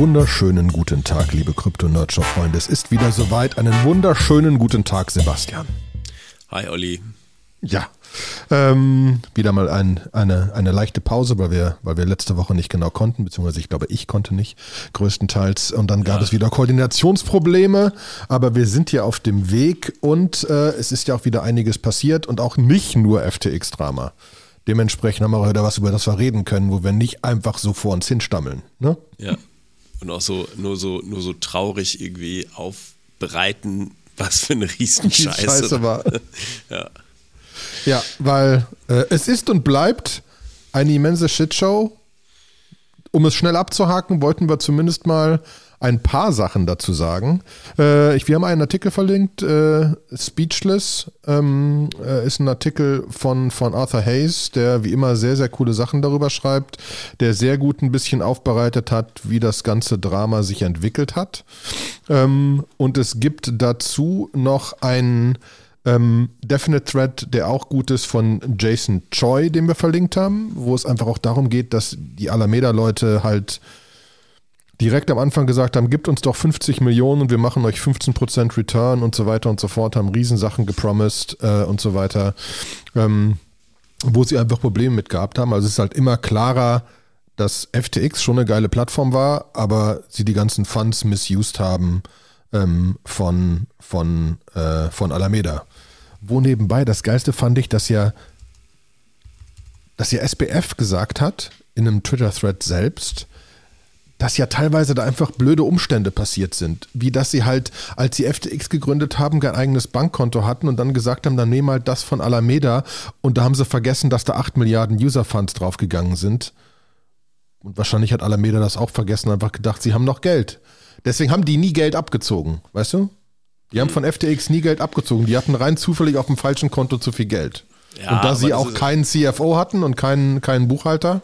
Wunderschönen guten Tag, liebe Krypto-Nerdshow-Freunde. Es ist wieder soweit. Einen wunderschönen guten Tag, Sebastian. Hi, Olli. Ja, ähm, wieder mal ein, eine, eine leichte Pause, weil wir, weil wir letzte Woche nicht genau konnten, beziehungsweise ich glaube, ich konnte nicht, größtenteils. Und dann gab ja. es wieder Koordinationsprobleme, aber wir sind hier auf dem Weg und äh, es ist ja auch wieder einiges passiert und auch nicht nur FTX-Drama. Dementsprechend haben wir heute was, über das wir reden können, wo wir nicht einfach so vor uns hinstammeln. Ne? Ja. Und auch so nur so, nur so traurig irgendwie aufbereiten, was für eine Riesenscheiße. Scheiße war. ja. Ja, weil äh, es ist und bleibt eine immense Shitshow. Um es schnell abzuhaken, wollten wir zumindest mal ein paar Sachen dazu sagen. Äh, ich, wir haben einen Artikel verlinkt, äh, Speechless ähm, äh, ist ein Artikel von, von Arthur Hayes, der wie immer sehr, sehr coole Sachen darüber schreibt, der sehr gut ein bisschen aufbereitet hat, wie das ganze Drama sich entwickelt hat. Ähm, und es gibt dazu noch einen ähm, Definite Thread, der auch gut ist, von Jason Choi, den wir verlinkt haben, wo es einfach auch darum geht, dass die Alameda-Leute halt direkt am Anfang gesagt haben, gibt uns doch 50 Millionen und wir machen euch 15% Return und so weiter und so fort, haben Riesensachen gepromised äh, und so weiter, ähm, wo sie einfach Probleme mit gehabt haben. Also es ist halt immer klarer, dass FTX schon eine geile Plattform war, aber sie die ganzen Funds misused haben ähm, von, von, äh, von Alameda. Wo nebenbei das Geilste fand ich, dass ja, dass ja SBF gesagt hat, in einem Twitter-Thread selbst, dass ja teilweise da einfach blöde Umstände passiert sind. Wie dass sie halt, als sie FTX gegründet haben, kein eigenes Bankkonto hatten und dann gesagt haben, dann nehmen halt das von Alameda und da haben sie vergessen, dass da 8 Milliarden User-Funds draufgegangen sind. Und wahrscheinlich hat Alameda das auch vergessen, einfach gedacht, sie haben noch Geld. Deswegen haben die nie Geld abgezogen, weißt du? Die haben von FTX nie Geld abgezogen. Die hatten rein zufällig auf dem falschen Konto zu viel Geld. Ja, und da sie auch keinen CFO hatten und keinen, keinen Buchhalter,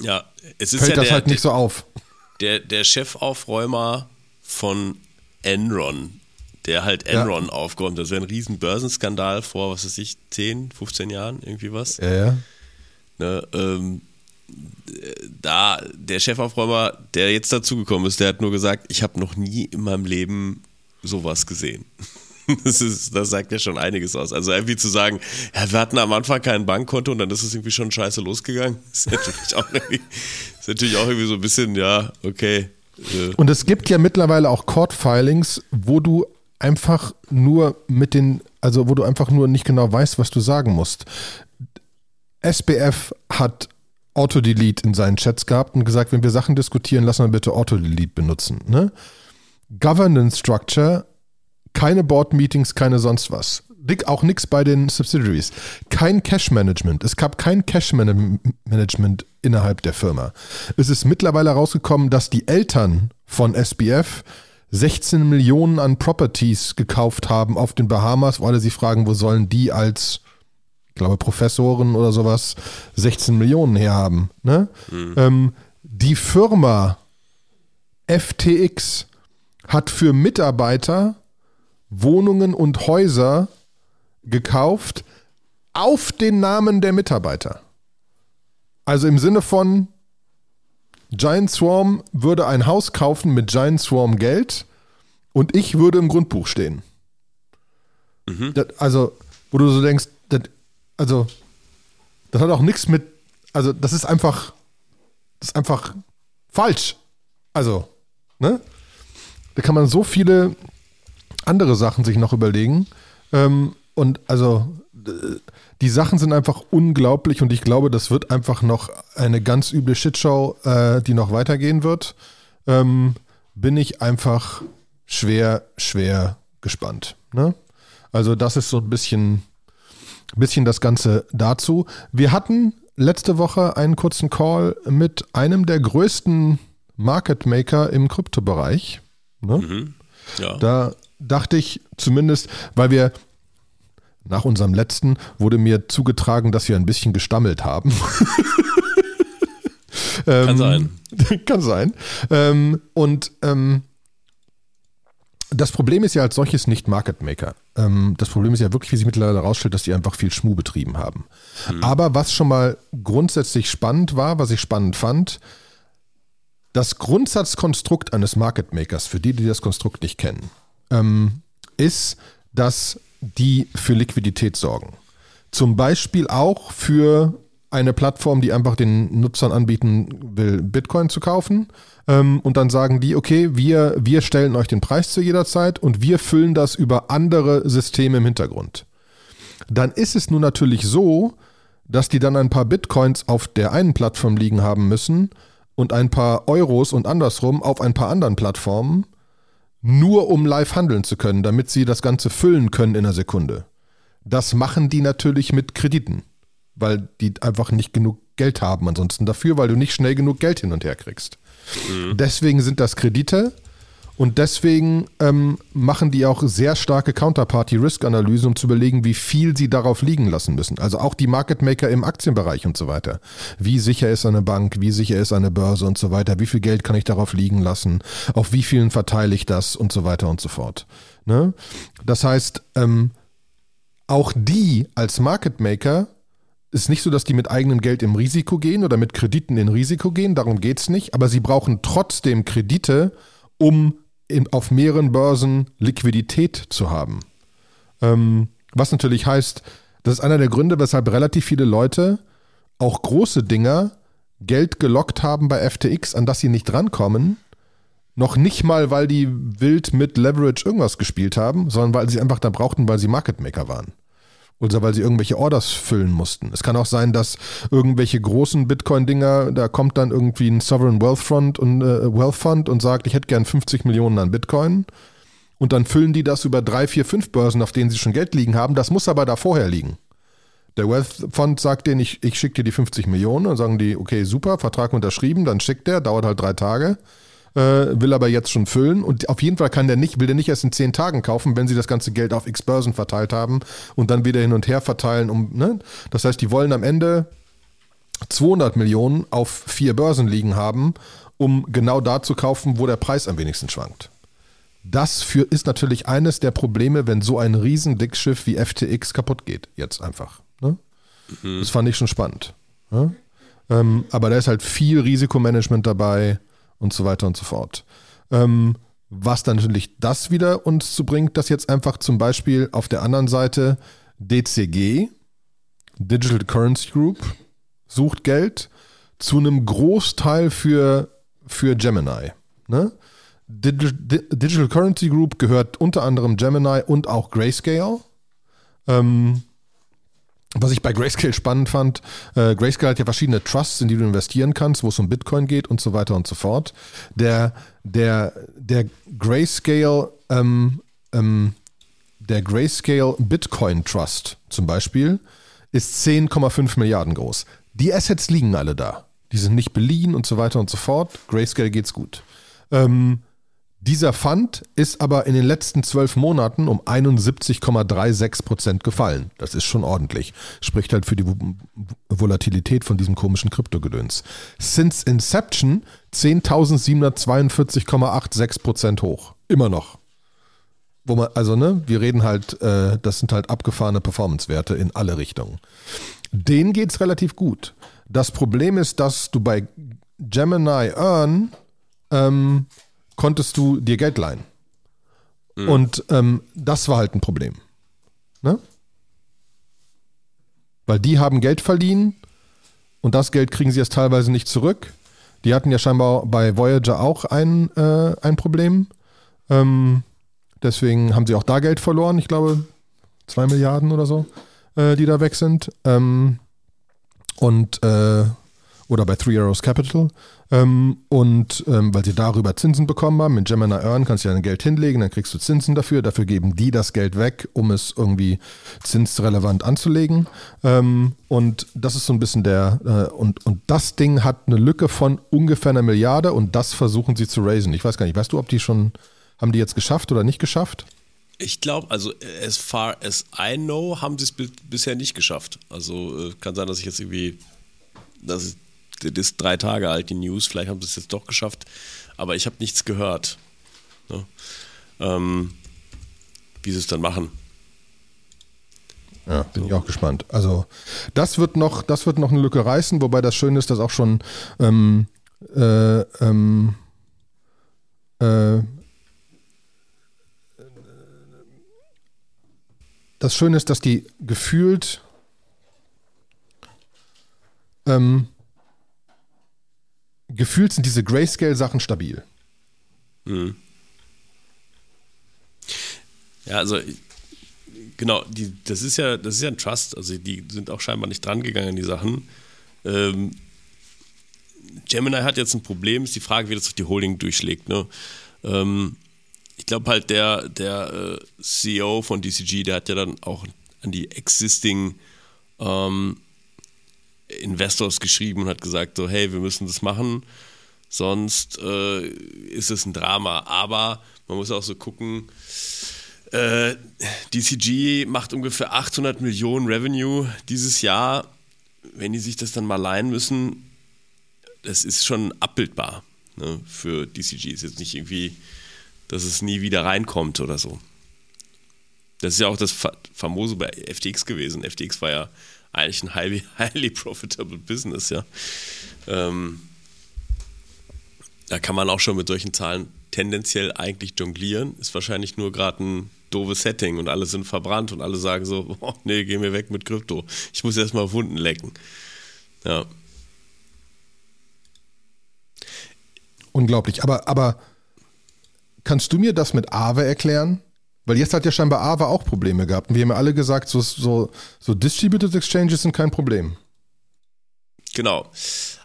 ja, es ist fällt ja das der, halt nicht so auf der, der Chefaufräumer von Enron, der halt Enron ja. aufgeräumt hat. Das wäre ein riesen Börsenskandal vor, was weiß ich, 10, 15 Jahren, irgendwie was. Ja, ja. Ne, ähm, da, der Chefaufräumer, der jetzt dazugekommen ist, der hat nur gesagt, ich habe noch nie in meinem Leben sowas gesehen. Das, ist, das sagt ja schon einiges aus. Also irgendwie zu sagen, ja, wir hatten am Anfang kein Bankkonto und dann ist es irgendwie schon scheiße losgegangen, ist natürlich auch irgendwie, ist natürlich auch irgendwie so ein bisschen, ja, okay. Äh. Und es gibt ja mittlerweile auch Court-Filings, wo du einfach nur mit den, also wo du einfach nur nicht genau weißt, was du sagen musst. SBF hat Autodelete in seinen Chats gehabt und gesagt, wenn wir Sachen diskutieren, lass mal bitte Autodelete benutzen. Ne? Governance Structure keine Board-Meetings, keine sonst was. Auch nichts bei den Subsidiaries. Kein Cash-Management. Es gab kein Cash-Management innerhalb der Firma. Es ist mittlerweile herausgekommen, dass die Eltern von SBF 16 Millionen an Properties gekauft haben auf den Bahamas, wo alle sie fragen, wo sollen die als, ich glaube, Professoren oder sowas 16 Millionen herhaben. Ne? Mhm. Ähm, die Firma FTX hat für Mitarbeiter Wohnungen und Häuser gekauft auf den Namen der Mitarbeiter. Also im Sinne von Giant Swarm würde ein Haus kaufen mit Giant Swarm Geld und ich würde im Grundbuch stehen. Mhm. Das, also, wo du so denkst, das, also, das hat auch nichts mit, also, das ist einfach, das ist einfach falsch. Also, ne? Da kann man so viele andere Sachen sich noch überlegen. Ähm, und also die Sachen sind einfach unglaublich und ich glaube, das wird einfach noch eine ganz üble Shitshow, äh, die noch weitergehen wird. Ähm, bin ich einfach schwer, schwer gespannt. Ne? Also das ist so ein bisschen, bisschen das Ganze dazu. Wir hatten letzte Woche einen kurzen Call mit einem der größten Market Maker im Kryptobereich. Ne? Mhm. Ja. Da dachte ich zumindest, weil wir nach unserem letzten wurde mir zugetragen, dass wir ein bisschen gestammelt haben. kann ähm, sein. Kann sein. Ähm, und ähm, das Problem ist ja als solches nicht Market Maker. Ähm, das Problem ist ja wirklich, wie sich mittlerweile herausstellt, dass die einfach viel Schmuh betrieben haben. Mhm. Aber was schon mal grundsätzlich spannend war, was ich spannend fand, Das Grundsatzkonstrukt eines Market Makers, für die, die das Konstrukt nicht kennen, ähm, ist, dass die für Liquidität sorgen. Zum Beispiel auch für eine Plattform, die einfach den Nutzern anbieten will, Bitcoin zu kaufen. Ähm, und dann sagen die, okay, wir, wir stellen euch den Preis zu jeder Zeit und wir füllen das über andere Systeme im Hintergrund. Dann ist es nun natürlich so, dass die dann ein paar Bitcoins auf der einen Plattform liegen haben müssen und ein paar Euros und andersrum auf ein paar anderen Plattformen, nur um live handeln zu können, damit sie das Ganze füllen können in einer Sekunde. Das machen die natürlich mit Krediten, weil die einfach nicht genug Geld haben ansonsten dafür, weil du nicht schnell genug Geld hin und her kriegst. Mhm. Deswegen sind das Kredite und deswegen ähm, machen die auch sehr starke Counterparty-Risk-Analysen, um zu überlegen, wie viel sie darauf liegen lassen müssen. Also auch die Market Maker im Aktienbereich und so weiter. Wie sicher ist eine Bank, wie sicher ist eine Börse und so weiter, wie viel Geld kann ich darauf liegen lassen, auf wie vielen verteile ich das und so weiter und so fort. Ne? Das heißt, ähm, auch die als Market Maker ist nicht so, dass die mit eigenem Geld im Risiko gehen oder mit Krediten in Risiko gehen, darum geht es nicht, aber sie brauchen trotzdem Kredite, um in, auf mehreren Börsen Liquidität zu haben. Ähm, was natürlich heißt, das ist einer der Gründe, weshalb relativ viele Leute auch große Dinger Geld gelockt haben bei FTX, an das sie nicht rankommen. Noch nicht mal, weil die wild mit Leverage irgendwas gespielt haben, sondern weil sie einfach da brauchten, weil sie Market Maker waren. Oder weil sie irgendwelche Orders füllen mussten. Es kann auch sein, dass irgendwelche großen Bitcoin-Dinger, da kommt dann irgendwie ein Sovereign Wealth Fund und äh, Wealth Fund und sagt, ich hätte gern 50 Millionen an Bitcoin. Und dann füllen die das über drei, vier, fünf Börsen, auf denen sie schon Geld liegen haben. Das muss aber da vorher liegen. Der Wealth Fund sagt denen, ich, ich schicke dir die 50 Millionen. Dann sagen die, okay, super, Vertrag unterschrieben, dann schickt der, dauert halt drei Tage äh, will aber jetzt schon füllen und auf jeden Fall kann der nicht, will der nicht erst in zehn Tagen kaufen, wenn sie das ganze Geld auf X Börsen verteilt haben und dann wieder hin und her verteilen. Um, ne? Das heißt, die wollen am Ende 200 Millionen auf vier Börsen liegen haben, um genau da zu kaufen, wo der Preis am wenigsten schwankt. Das für, ist natürlich eines der Probleme, wenn so ein Riesendickschiff wie FTX kaputt geht. Jetzt einfach. Ne? Mhm. Das fand ich schon spannend. Ne? Ähm, aber da ist halt viel Risikomanagement dabei und so weiter und so fort. Ähm, was dann natürlich das wieder uns zu bringt, dass jetzt einfach zum Beispiel auf der anderen Seite DCG, Digital Currency Group, sucht Geld zu einem Großteil für, für Gemini. Ne? Digital Currency Group gehört unter anderem Gemini und auch Grayscale. Ähm, was ich bei Grayscale spannend fand, äh, Grayscale hat ja verschiedene Trusts, in die du investieren kannst, wo es um Bitcoin geht und so weiter und so fort. Der, der, der Grayscale, ähm, ähm, der Grayscale Bitcoin Trust zum Beispiel ist 10,5 Milliarden groß. Die Assets liegen alle da. Die sind nicht beliehen und so weiter und so fort. Grayscale geht's gut. Ähm, dieser Fund ist aber in den letzten zwölf Monaten um 71,36 Prozent gefallen. Das ist schon ordentlich. Spricht halt für die Volatilität von diesem komischen Kryptogedöns. Since Inception 10.742,86 Prozent hoch. Immer noch. Wo man, also, ne, wir reden halt, äh, das sind halt abgefahrene Performance-Werte in alle Richtungen. Denen geht es relativ gut. Das Problem ist, dass du bei Gemini Earn ähm, konntest du dir Geld leihen. Mhm. Und ähm, das war halt ein Problem. Ne? Weil die haben Geld verliehen und das Geld kriegen sie erst teilweise nicht zurück. Die hatten ja scheinbar bei Voyager auch ein, äh, ein Problem. Ähm, deswegen haben sie auch da Geld verloren. Ich glaube, zwei Milliarden oder so, äh, die da weg sind. Ähm, und äh, oder bei Three Arrows Capital. Ähm, und ähm, weil sie darüber Zinsen bekommen haben, mit Gemini Earn kannst du dein Geld hinlegen, dann kriegst du Zinsen dafür. Dafür geben die das Geld weg, um es irgendwie zinsrelevant anzulegen. Ähm, und das ist so ein bisschen der, äh, und, und das Ding hat eine Lücke von ungefähr einer Milliarde und das versuchen sie zu raisen. Ich weiß gar nicht, weißt du, ob die schon, haben die jetzt geschafft oder nicht geschafft? Ich glaube, also as far as I know, haben sie es bisher nicht geschafft. Also äh, kann sein, dass ich jetzt irgendwie, dass ich das ist drei Tage alt, die News. Vielleicht haben sie es jetzt doch geschafft. Aber ich habe nichts gehört. Ne? Ähm, wie sie es dann machen. Ja, bin so. ich auch gespannt. Also, das wird noch, das wird noch eine Lücke reißen, wobei das Schöne ist, dass auch schon ähm, äh, ähm, äh, das Schöne ist, dass die gefühlt ähm, gefühlt sind diese Grayscale-Sachen stabil. Mhm. Ja, also genau, die, das ist ja, das ist ja ein Trust. Also die sind auch scheinbar nicht dran gegangen an die Sachen. Ähm, Gemini hat jetzt ein Problem, ist die Frage, wie das durch die Holding durchschlägt. Ne? Ähm, ich glaube halt, der, der äh, CEO von DCG, der hat ja dann auch an die existing ähm, Investors geschrieben und hat gesagt, so, hey, wir müssen das machen, sonst äh, ist es ein Drama. Aber man muss auch so gucken, äh, DCG macht ungefähr 800 Millionen Revenue dieses Jahr. Wenn die sich das dann mal leihen müssen, das ist schon abbildbar ne, für DCG. Ist jetzt nicht irgendwie, dass es nie wieder reinkommt oder so. Das ist ja auch das famose bei FTX gewesen. FTX war ja eigentlich ein highly, highly profitable Business, ja. Ähm, da kann man auch schon mit solchen Zahlen tendenziell eigentlich jonglieren. Ist wahrscheinlich nur gerade ein doofes Setting und alle sind verbrannt und alle sagen so, oh, nee, geh mir weg mit Krypto. Ich muss erstmal Wunden lecken. Ja. Unglaublich. Aber, aber kannst du mir das mit Aave erklären? Weil jetzt hat ja scheinbar Aave auch Probleme gehabt. Und wir haben ja alle gesagt, so, so, so Distributed Exchanges sind kein Problem. Genau.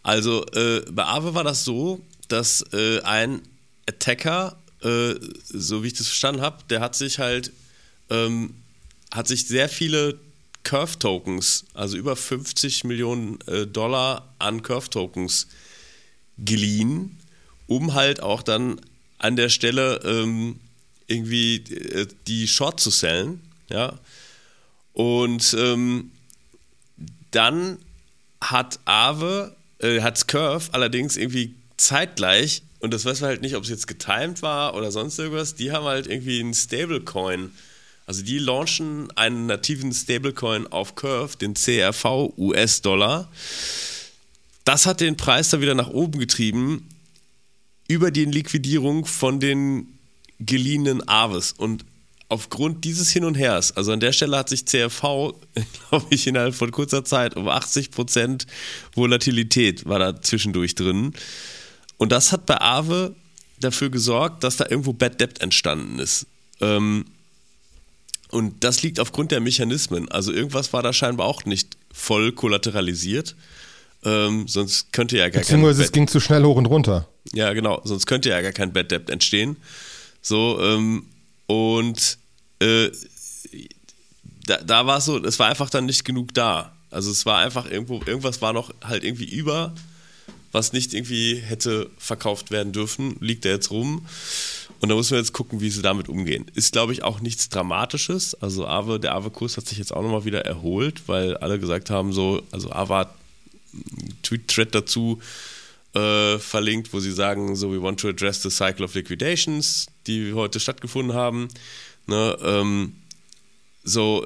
Also äh, bei Aave war das so, dass äh, ein Attacker äh, so wie ich das verstanden habe, der hat sich halt, ähm, hat sich sehr viele Curve-Tokens, also über 50 Millionen äh, Dollar an Curve-Tokens geliehen, um halt auch dann an der Stelle ähm, irgendwie äh, die Short zu sellen, ja. Und ähm, dann hat Aave, äh, hat Curve allerdings irgendwie zeitgleich und das weiß man halt nicht, ob es jetzt getimed war oder sonst irgendwas, die haben halt irgendwie einen Stablecoin. Also die launchen einen nativen Stablecoin auf Curve, den CRV US-Dollar. Das hat den Preis dann wieder nach oben getrieben über die Liquidierung von den geliehenen Aves. Und aufgrund dieses Hin und Hers, also an der Stelle hat sich CRV, glaube ich, innerhalb von kurzer Zeit um 80% Volatilität war da zwischendurch drin. Und das hat bei Aave dafür gesorgt, dass da irgendwo Bad Debt entstanden ist. Ähm, und das liegt aufgrund der Mechanismen. Also irgendwas war da scheinbar auch nicht voll kollateralisiert. Ähm, sonst könnte ja gar Beziehungsweise es ging zu schnell hoch und runter. Ja, genau. Sonst könnte ja gar kein Bad Debt entstehen. So, ähm, und äh, da, da war es so, es war einfach dann nicht genug da. Also es war einfach irgendwo, irgendwas war noch halt irgendwie über was nicht irgendwie hätte verkauft werden dürfen, liegt da jetzt rum. Und da muss man jetzt gucken, wie sie damit umgehen. Ist, glaube ich, auch nichts Dramatisches. Also Aave, der Aave-Kurs hat sich jetzt auch nochmal wieder erholt, weil alle gesagt haben, so, also Aave hat einen Tweet-Thread dazu äh, verlinkt, wo sie sagen, so, we want to address the cycle of liquidations, die heute stattgefunden haben. Ne, ähm, so,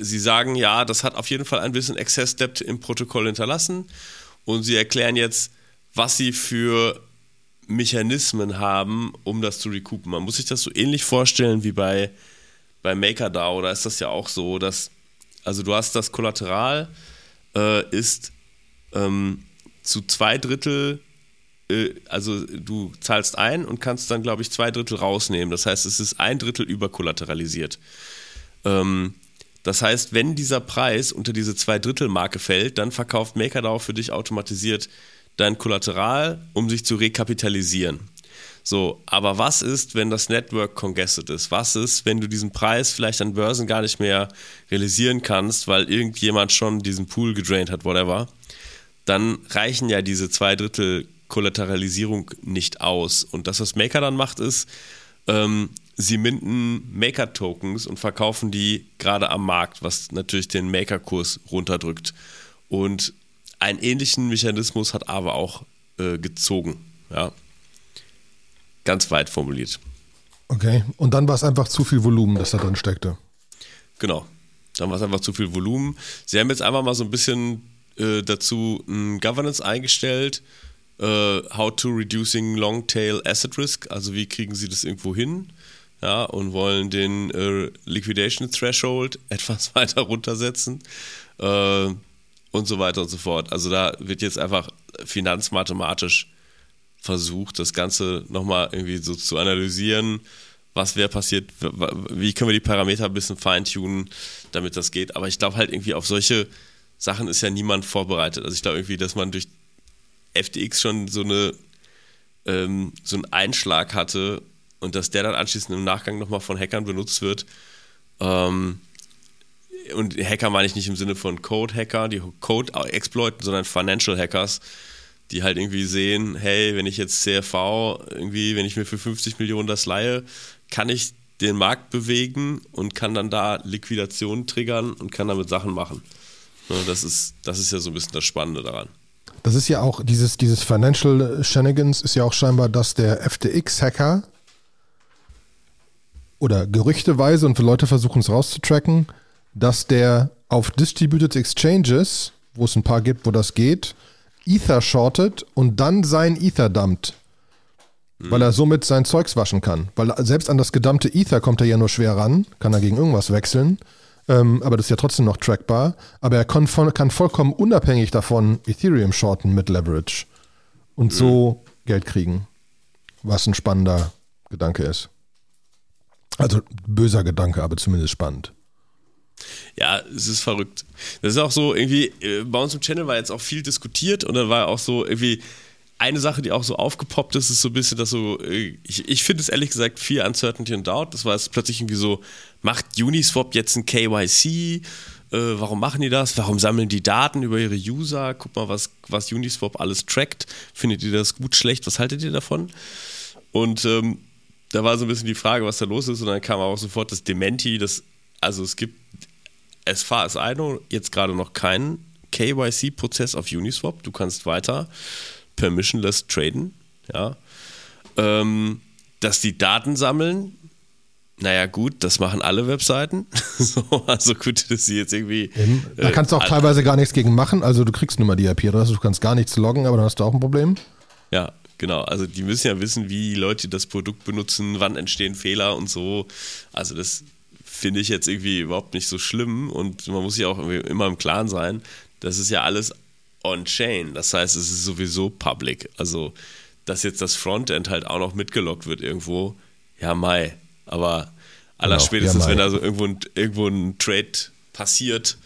sie sagen, ja, das hat auf jeden Fall ein bisschen Excess-Debt im Protokoll hinterlassen und sie erklären jetzt, was sie für Mechanismen haben, um das zu recoupen. Man muss sich das so ähnlich vorstellen wie bei, bei MakerDAO. Da ist das ja auch so, dass, also du hast das Kollateral, äh, ist ähm, zu zwei Drittel, äh, also du zahlst ein und kannst dann, glaube ich, zwei Drittel rausnehmen. Das heißt, es ist ein Drittel überkollateralisiert. Ähm, das heißt, wenn dieser Preis unter diese Zwei-Drittel-Marke fällt, dann verkauft MakerDAO für dich automatisiert dein Kollateral, um sich zu rekapitalisieren. So, aber was ist, wenn das Network congested ist? Was ist, wenn du diesen Preis vielleicht an Börsen gar nicht mehr realisieren kannst, weil irgendjemand schon diesen Pool gedraint hat, whatever? Dann reichen ja diese zwei Drittel Kollateralisierung nicht aus. Und das, was Maker dann macht, ist, ähm, sie minden Maker-Tokens und verkaufen die gerade am Markt, was natürlich den Maker-Kurs runterdrückt. Und einen ähnlichen Mechanismus hat aber auch äh, gezogen. Ja. Ganz weit formuliert. Okay, und dann war es einfach zu viel Volumen, das da drin steckte. Genau, dann war es einfach zu viel Volumen. Sie haben jetzt einfach mal so ein bisschen äh, dazu ein Governance eingestellt, äh, How to Reducing Long Tail Asset Risk, also wie kriegen sie das irgendwo hin? Ja, und wollen den äh, Liquidation Threshold etwas weiter runtersetzen äh, und so weiter und so fort. Also da wird jetzt einfach finanzmathematisch versucht, das Ganze nochmal irgendwie so zu analysieren, was wäre passiert, wie können wir die Parameter ein bisschen feintunen, damit das geht. Aber ich glaube halt irgendwie auf solche Sachen ist ja niemand vorbereitet. Also ich glaube irgendwie, dass man durch FTX schon so eine ähm, so einen Einschlag hatte und dass der dann anschließend im Nachgang nochmal von Hackern benutzt wird. Ähm, und Hacker meine ich nicht im Sinne von Code-Hacker, die Code exploiten, sondern Financial Hackers, die halt irgendwie sehen, hey, wenn ich jetzt CFV irgendwie, wenn ich mir für 50 Millionen das leihe, kann ich den Markt bewegen und kann dann da Liquidation triggern und kann damit Sachen machen. Das ist, das ist ja so ein bisschen das Spannende daran. Das ist ja auch, dieses, dieses Financial Shenanigans ist ja auch scheinbar, dass der FTX-Hacker oder gerüchteweise, und Leute versuchen es rauszutracken, dass der auf Distributed Exchanges, wo es ein paar gibt, wo das geht, Ether shortet und dann sein Ether dumpt. Mhm. Weil er somit sein Zeugs waschen kann. Weil selbst an das gedumpte Ether kommt er ja nur schwer ran, kann er gegen irgendwas wechseln. Ähm, aber das ist ja trotzdem noch trackbar. Aber er kann, voll, kann vollkommen unabhängig davon Ethereum shorten mit Leverage. Und mhm. so Geld kriegen. Was ein spannender Gedanke ist. Also böser Gedanke, aber zumindest spannend. Ja, es ist verrückt. Das ist auch so irgendwie, äh, bei uns im Channel war jetzt auch viel diskutiert und dann war auch so irgendwie eine Sache, die auch so aufgepoppt ist, ist so ein bisschen, dass so, äh, ich, ich finde es ehrlich gesagt viel Uncertainty und Doubt. Das war jetzt plötzlich irgendwie so, macht Uniswap jetzt ein KYC? Äh, warum machen die das? Warum sammeln die Daten über ihre User? Guck mal, was, was Uniswap alles trackt. Findet ihr das gut, schlecht? Was haltet ihr davon? Und ähm, da war so ein bisschen die Frage, was da los ist. Und dann kam auch sofort das Dementi. Das, also es gibt, as far as I know, jetzt gerade noch keinen KYC-Prozess auf Uniswap. Du kannst weiter permissionless traden. Ja. Ähm, dass die Daten sammeln, naja, gut, das machen alle Webseiten. so, also gut, dass sie jetzt irgendwie. Eben. Da kannst du auch äh, teilweise gar nichts gegen machen. Also du kriegst nur mal die IP-Adresse, du kannst gar nichts loggen, aber dann hast du auch ein Problem. Ja, Genau, also die müssen ja wissen, wie Leute das Produkt benutzen, wann entstehen Fehler und so. Also das finde ich jetzt irgendwie überhaupt nicht so schlimm und man muss sich auch immer im Klaren sein, das ist ja alles on-chain. Das heißt, es ist sowieso public. Also, dass jetzt das Frontend halt auch noch mitgelockt wird irgendwo, ja, mai. Aber aller genau, spätestens, ja, wenn da so irgendwo ein, irgendwo ein Trade passiert,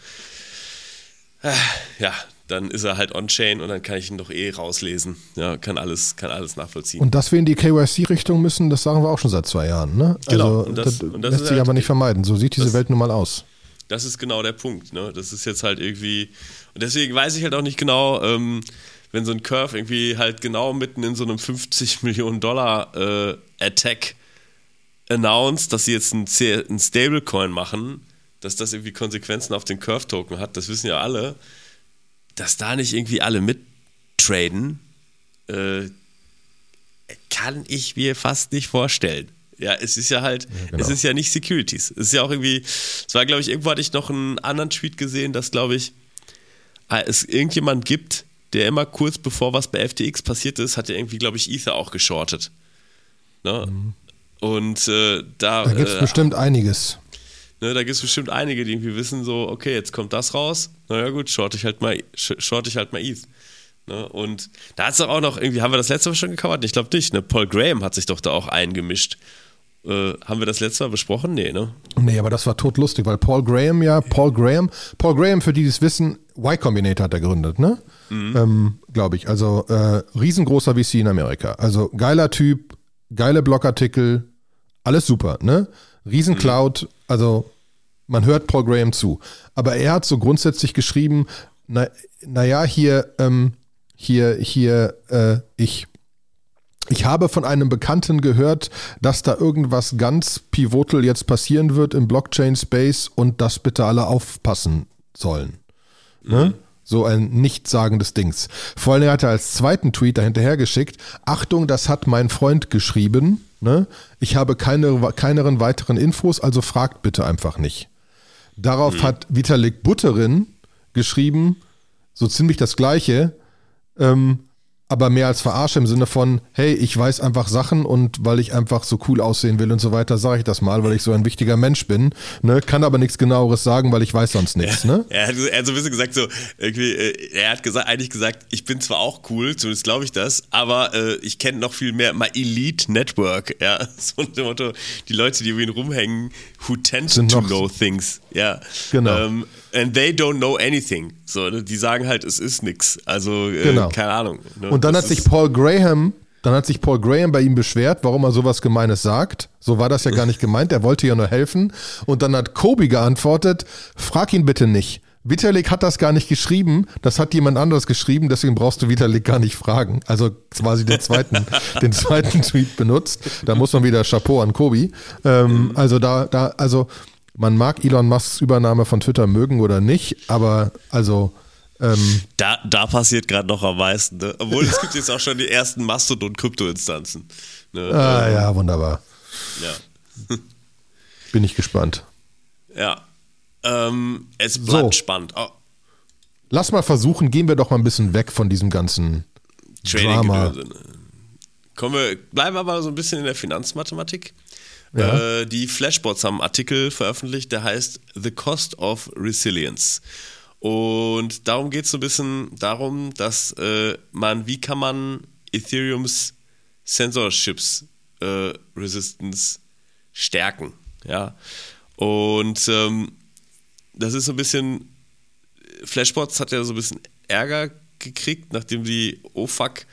äh, ja, dann ist er halt on-chain und dann kann ich ihn doch eh rauslesen. Ja, kann alles, kann alles nachvollziehen. Und dass wir in die KYC-Richtung müssen, das sagen wir auch schon seit zwei Jahren. Ne? Genau. Also, und das, das, das lässt sich halt, aber nicht vermeiden. So sieht diese Welt nun mal aus. Das ist genau der Punkt. Ne? Das ist jetzt halt irgendwie. Und deswegen weiß ich halt auch nicht genau, ähm, wenn so ein Curve irgendwie halt genau mitten in so einem 50 Millionen Dollar äh, Attack announced, dass sie jetzt einen, einen Stablecoin machen, dass das irgendwie Konsequenzen auf den Curve-Token hat, das wissen ja alle dass da nicht irgendwie alle mittraden, äh, kann ich mir fast nicht vorstellen. Ja, es ist ja halt, ja, genau. es ist ja nicht Securities. Es ist ja auch irgendwie, es war, glaube ich, irgendwo hatte ich noch einen anderen Tweet gesehen, dass, glaube ich, äh, es irgendjemand gibt, der immer kurz bevor was bei FTX passiert ist, hat ja irgendwie, glaube ich, Ether auch geschortet. Ne? Mhm. Und äh, da. Da gibt es äh, bestimmt einiges. Ne, da gibt es bestimmt einige, die irgendwie wissen, so, okay, jetzt kommt das raus. Naja, gut, short ich halt mal, short ich halt mal ETH. Ne? Und da hat es doch auch noch, irgendwie, haben wir das letzte Mal schon gecovert? Ich glaube nicht, ne? Paul Graham hat sich doch da auch eingemischt. Äh, haben wir das letzte Mal besprochen? Nee, ne? Nee, aber das war totlustig, weil Paul Graham ja, Paul Graham, Paul Graham, für die, die es wissen, Y Combinator hat er gegründet, ne? Mhm. Ähm, Glaube ich. Also äh, riesengroßer VC in Amerika. Also geiler Typ, geile Blogartikel, alles super, ne? Riesencloud, mhm. also man hört Paul Graham zu. Aber er hat so grundsätzlich geschrieben, na, naja, hier, ähm, hier, hier, äh, ich, ich habe von einem Bekannten gehört, dass da irgendwas ganz pivotal jetzt passieren wird im Blockchain-Space und dass bitte alle aufpassen sollen. Ne? Mhm. So ein nichtssagendes Dings. Vor allem hat er als zweiten Tweet dahinterher geschickt, Achtung, das hat mein Freund geschrieben. Ne? Ich habe keine, keineren weiteren Infos, also fragt bitte einfach nicht. Darauf mhm. hat Vitalik Butterin geschrieben, so ziemlich das Gleiche. Ähm, aber mehr als Verarsche im Sinne von, hey, ich weiß einfach Sachen und weil ich einfach so cool aussehen will und so weiter, sage ich das mal, weil ich so ein wichtiger Mensch bin. Ne? Kann aber nichts genaueres sagen, weil ich weiß sonst nichts. Ne? er, hat, er hat so ein bisschen gesagt, so, irgendwie, äh, er hat gesagt, eigentlich gesagt, ich bin zwar auch cool, zumindest glaube ich das, aber äh, ich kenne noch viel mehr, my Elite Network, ja, so ein Motto, die Leute, die um ihn rumhängen, who tend Sind to know things, ja. Genau. Ähm, and they don't know anything. So, ne? die sagen halt, es ist nix. Also, äh, genau. keine Ahnung. Ne? Und dann das hat sich Paul Graham, dann hat sich Paul Graham bei ihm beschwert, warum er sowas Gemeines sagt. So war das ja gar nicht gemeint. Er wollte ja nur helfen. Und dann hat Kobe geantwortet: Frag ihn bitte nicht. Vitalik hat das gar nicht geschrieben, das hat jemand anderes geschrieben, deswegen brauchst du Vitalik gar nicht fragen. Also quasi den zweiten, den zweiten Tweet benutzt. Da muss man wieder Chapeau an Kobi. Ähm, also da, da, also man mag Elon Musks Übernahme von Twitter mögen oder nicht, aber also ähm, da, da passiert gerade noch am meisten. Ne? Obwohl es gibt jetzt auch schon die ersten Mastodon-Krypto-Instanzen. Ne? Ah ähm, ja, wunderbar. Ja. Bin ich gespannt. Ja. Ähm, es bleibt so. spannend. Oh. Lass mal versuchen, gehen wir doch mal ein bisschen weg von diesem ganzen Trading Drama. Kommen wir, bleiben aber so ein bisschen in der Finanzmathematik. Ja. Äh, die Flashbots haben einen Artikel veröffentlicht, der heißt The Cost of Resilience. Und darum geht es so ein bisschen darum, dass äh, man, wie kann man Ethereums Censorships äh, Resistance stärken. Ja. Und ähm, das ist so ein bisschen, Flashbots hat ja so ein bisschen Ärger gekriegt, nachdem die OFAC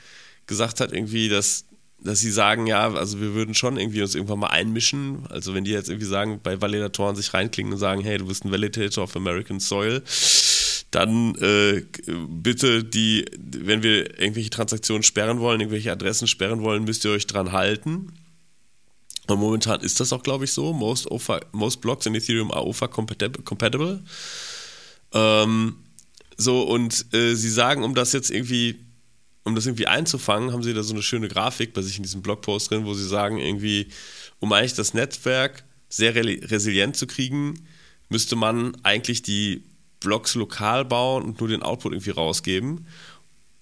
gesagt hat, irgendwie, dass dass sie sagen, ja, also wir würden schon irgendwie uns irgendwann mal einmischen. Also wenn die jetzt irgendwie sagen, bei Validatoren sich reinklingen und sagen, hey, du bist ein Validator of American Soil, dann äh, bitte die, wenn wir irgendwelche Transaktionen sperren wollen, irgendwelche Adressen sperren wollen, müsst ihr euch dran halten. Und momentan ist das auch, glaube ich, so. Most, OFA, most Blocks in Ethereum are OFA compatible. Ähm, so, und äh, sie sagen, um das jetzt irgendwie um das irgendwie einzufangen, haben sie da so eine schöne Grafik bei sich in diesem Blogpost drin, wo sie sagen, irgendwie, um eigentlich das Netzwerk sehr resilient zu kriegen, müsste man eigentlich die Blogs lokal bauen und nur den Output irgendwie rausgeben.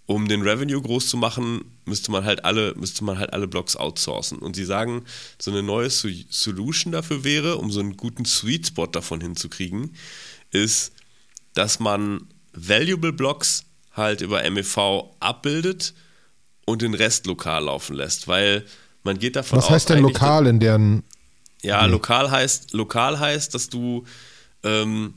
Um den Revenue groß zu machen, müsste man halt alle, müsste man halt alle Blogs outsourcen. Und sie sagen, so eine neue Solution dafür wäre, um so einen guten Sweet Spot davon hinzukriegen, ist, dass man Valuable Blocks halt über MEV abbildet und den Rest lokal laufen lässt, weil man geht davon Was aus. Was heißt denn lokal in deren. Ja, nee. lokal heißt, lokal heißt, dass du, ähm,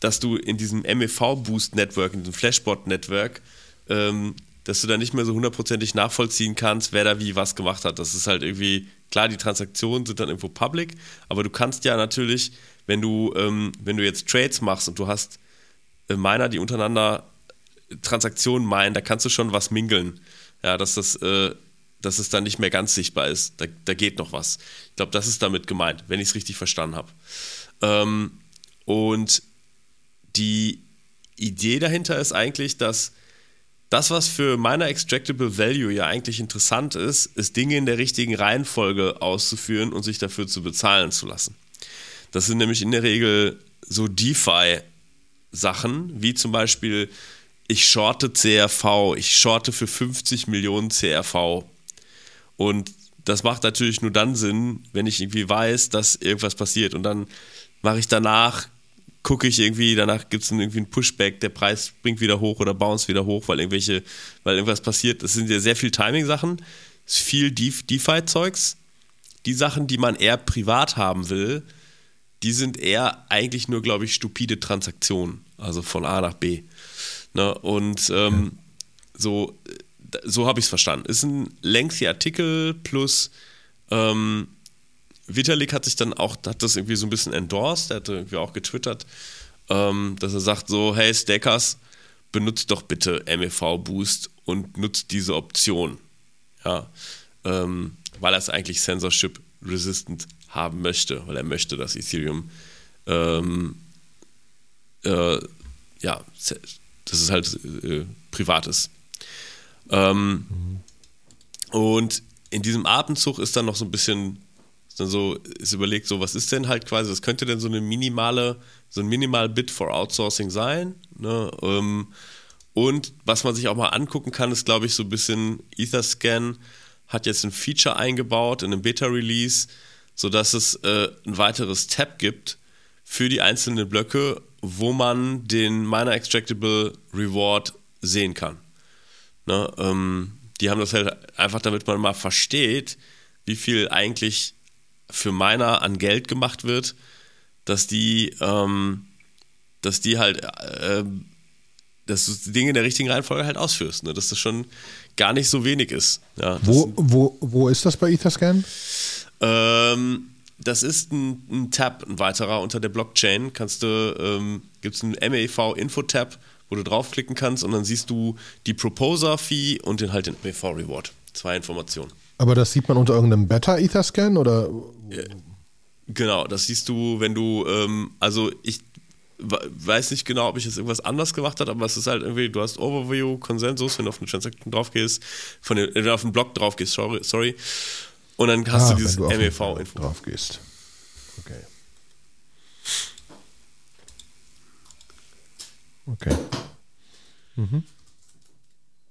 dass du in diesem MEV-Boost-Network, in diesem Flashbot-Network, ähm, dass du da nicht mehr so hundertprozentig nachvollziehen kannst, wer da wie was gemacht hat. Das ist halt irgendwie, klar, die Transaktionen sind dann irgendwo public, aber du kannst ja natürlich, wenn du, ähm, wenn du jetzt Trades machst und du hast äh, Miner, die untereinander Transaktionen meinen, da kannst du schon was mingeln. Ja, dass das, äh, dass es dann nicht mehr ganz sichtbar ist. Da, da geht noch was. Ich glaube, das ist damit gemeint, wenn ich es richtig verstanden habe. Ähm, und die Idee dahinter ist eigentlich, dass das, was für meiner Extractable Value ja eigentlich interessant ist, ist Dinge in der richtigen Reihenfolge auszuführen und sich dafür zu bezahlen zu lassen. Das sind nämlich in der Regel so DeFi-Sachen, wie zum Beispiel ich shorte CRV, ich shorte für 50 Millionen CRV. Und das macht natürlich nur dann Sinn, wenn ich irgendwie weiß, dass irgendwas passiert. Und dann mache ich danach, gucke ich irgendwie, danach gibt es irgendwie einen Pushback, der Preis springt wieder hoch oder bounce wieder hoch, weil irgendwelche, weil irgendwas passiert. Das sind ja sehr viel Timing-Sachen, viel DeFi-Zeugs. Die Sachen, die man eher privat haben will, die sind eher eigentlich nur, glaube ich, stupide Transaktionen. Also von A nach B. Ne? Und ähm, so, so habe ich es verstanden. Ist ein lengthy Artikel plus ähm, Vitalik hat sich dann auch, hat das irgendwie so ein bisschen endorsed, er hat irgendwie auch getwittert, ähm, dass er sagt so, hey Stackers, benutzt doch bitte MEV Boost und nutzt diese Option. Ja, ähm, weil er es eigentlich censorship resistant haben möchte, weil er möchte, dass Ethereum ähm, äh, ja, dass es halt äh, privat ist. Ähm, mhm. Und in diesem Atemzug ist dann noch so ein bisschen, dann so, ist überlegt, so, was ist denn halt quasi, das könnte denn so eine minimale, so ein minimal Bit for Outsourcing sein. Ne? Ähm, und was man sich auch mal angucken kann, ist, glaube ich, so ein bisschen Etherscan hat jetzt ein Feature eingebaut in einem Beta-Release, sodass es äh, ein weiteres Tab gibt für die einzelnen Blöcke, wo man den Miner Extractable Reward sehen kann. Ne, ähm, die haben das halt einfach, damit man mal versteht, wie viel eigentlich für Miner an Geld gemacht wird, dass die, ähm, dass die halt, äh, dass du die Dinge in der richtigen Reihenfolge halt ausführst, ne? dass das schon gar nicht so wenig ist. Ja, wo, wo, wo ist das bei Etherscan? Ähm, das ist ein, ein, Tab, ein weiterer unter der Blockchain. Kannst du, ähm, gibt es einen MEV-Info-Tab, wo du draufklicken kannst und dann siehst du die Proposer-Fee und den halt den MEV-Reward. Zwei Informationen. Aber das sieht man unter irgendeinem Beta-Etherscan oder? Ja, genau, das siehst du, wenn du, ähm, also ich weiß nicht genau, ob ich jetzt irgendwas anders gemacht habe, aber es ist halt irgendwie, du hast Overview, Konsensus, wenn du auf eine Transaction draufgehst, von den, wenn du auf den Blog draufgehst, sorry, sorry und dann hast ah, du dieses MEV-Info. drauf gehst. Okay. Okay. Mhm.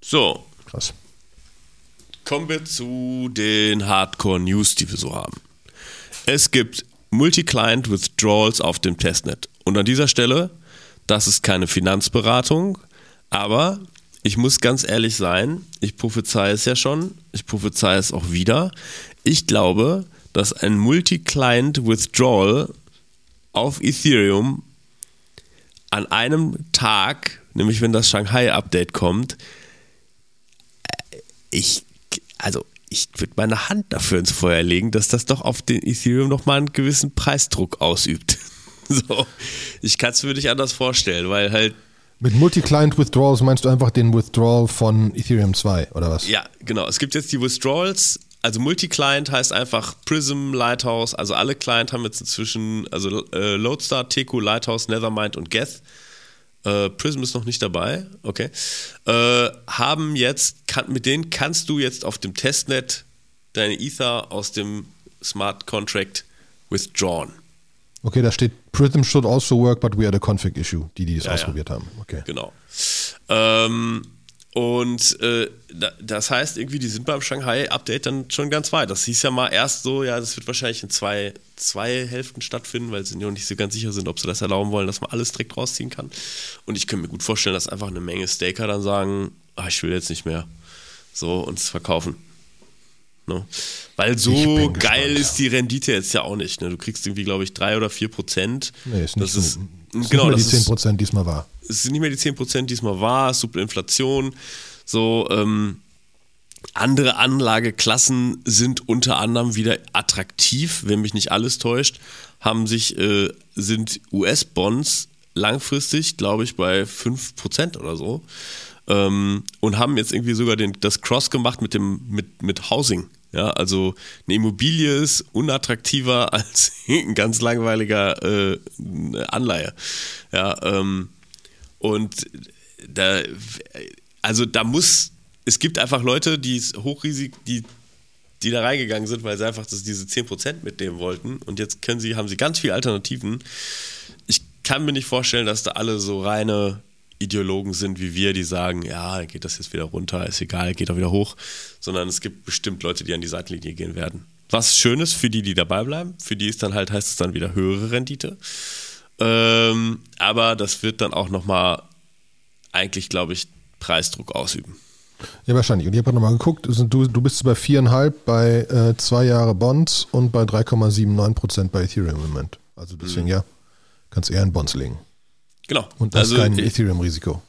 So. Krass. Kommen wir zu den Hardcore-News, die wir so haben. Es gibt Multi-Client Withdrawals auf dem Testnet. Und an dieser Stelle, das ist keine Finanzberatung, aber ich muss ganz ehrlich sein, ich prophezei es ja schon, ich prophezei es auch wieder. Ich glaube, dass ein Multi-Client Withdrawal auf Ethereum an einem Tag, nämlich wenn das Shanghai-Update kommt, äh, ich, also ich würde meine Hand dafür ins Feuer legen, dass das doch auf den Ethereum nochmal einen gewissen Preisdruck ausübt. So, ich kann es mir nicht anders vorstellen, weil halt. Mit Multi-Client Withdrawals meinst du einfach den Withdrawal von Ethereum 2 oder was? Ja, genau. Es gibt jetzt die Withdrawals. Also Multi-Client heißt einfach Prism, Lighthouse. Also alle Client haben jetzt inzwischen, also äh, Lodestar, Teku, Lighthouse, Nethermind und Geth. Äh, Prism ist noch nicht dabei, okay. Äh, haben jetzt, kann, mit denen kannst du jetzt auf dem Testnet deine Ether aus dem Smart Contract withdrawn. Okay, da steht Prism should also work, but we had a config issue, die, die es ja, ausprobiert ja. haben. Okay. Genau. Ähm, und äh, das heißt irgendwie, die sind beim Shanghai-Update dann schon ganz weit. Das hieß ja mal erst so, ja, das wird wahrscheinlich in zwei, zwei Hälften stattfinden, weil sie noch nicht so ganz sicher sind, ob sie das erlauben wollen, dass man alles direkt rausziehen kann. Und ich könnte mir gut vorstellen, dass einfach eine Menge Staker dann sagen, ah, ich will jetzt nicht mehr. So, und es verkaufen. Ne? Weil so geil ist die Rendite jetzt ja auch nicht. Ne? Du kriegst irgendwie, glaube ich, drei oder vier Prozent. Nee, ist nicht, das ist, ist genau, nicht mehr die zehn Prozent diesmal war. Es sind nicht mehr die zehn Prozent diesmal war, Superinflation. So, ähm, andere Anlageklassen sind unter anderem wieder attraktiv, wenn mich nicht alles täuscht, haben sich, äh, sind US-Bonds langfristig, glaube ich, bei 5% oder so. Ähm, und haben jetzt irgendwie sogar den, das Cross gemacht mit dem, mit, mit Housing. Ja, also eine Immobilie ist unattraktiver als ein ganz langweiliger äh, Anleihe. Ja, ähm, und da, also da muss, es gibt einfach Leute, die hochrisik, die, die da reingegangen sind, weil sie einfach das, diese 10% mitnehmen wollten und jetzt können sie, haben sie ganz viele Alternativen. Ich kann mir nicht vorstellen, dass da alle so reine Ideologen sind wie wir, die sagen, ja, geht das jetzt wieder runter, ist egal, geht auch wieder hoch, sondern es gibt bestimmt Leute, die an die Seitenlinie gehen werden. Was schön ist für die, die dabei bleiben, für die ist dann halt, heißt es dann wieder höhere Rendite. Ähm, aber das wird dann auch nochmal eigentlich, glaube ich, Preisdruck ausüben. Ja, wahrscheinlich. Und ich habe nochmal geguckt, du, du bist bei viereinhalb bei äh, zwei Jahre Bonds und bei 3,79 Prozent bei Ethereum im Moment. Also deswegen mhm. ja, kannst eher in Bonds legen. Genau. Und das also, ist kein Ethereum-Risiko.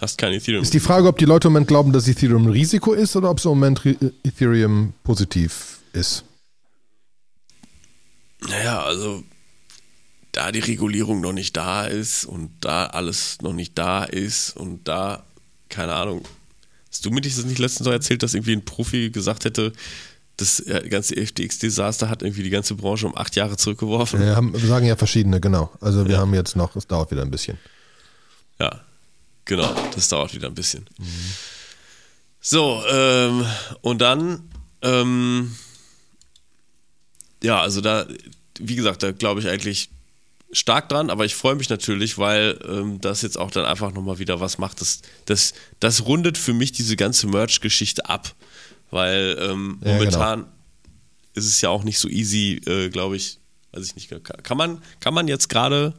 Hast kein Ethereum. Ist die Frage, ob die Leute im Moment glauben, dass Ethereum ein Risiko ist oder ob es im Moment Ethereum positiv ist. Naja, also da die Regulierung noch nicht da ist und da alles noch nicht da ist und da, keine Ahnung. Hast du mir das nicht letztens noch erzählt, dass irgendwie ein Profi gesagt hätte, das ganze FTX-Desaster hat irgendwie die ganze Branche um acht Jahre zurückgeworfen. Wir, haben, wir sagen ja verschiedene, genau. Also wir ja. haben jetzt noch, es dauert wieder ein bisschen. Ja, genau, das dauert wieder ein bisschen. Mhm. So, ähm, und dann, ähm, ja, also da, wie gesagt, da glaube ich eigentlich stark dran, aber ich freue mich natürlich, weil ähm, das jetzt auch dann einfach nochmal wieder was macht. Das, das, das rundet für mich diese ganze Merch-Geschichte ab, weil ähm, Ja, momentan ist es ja auch nicht so easy, äh, glaube ich. Weiß ich nicht. Kann man, kann man jetzt gerade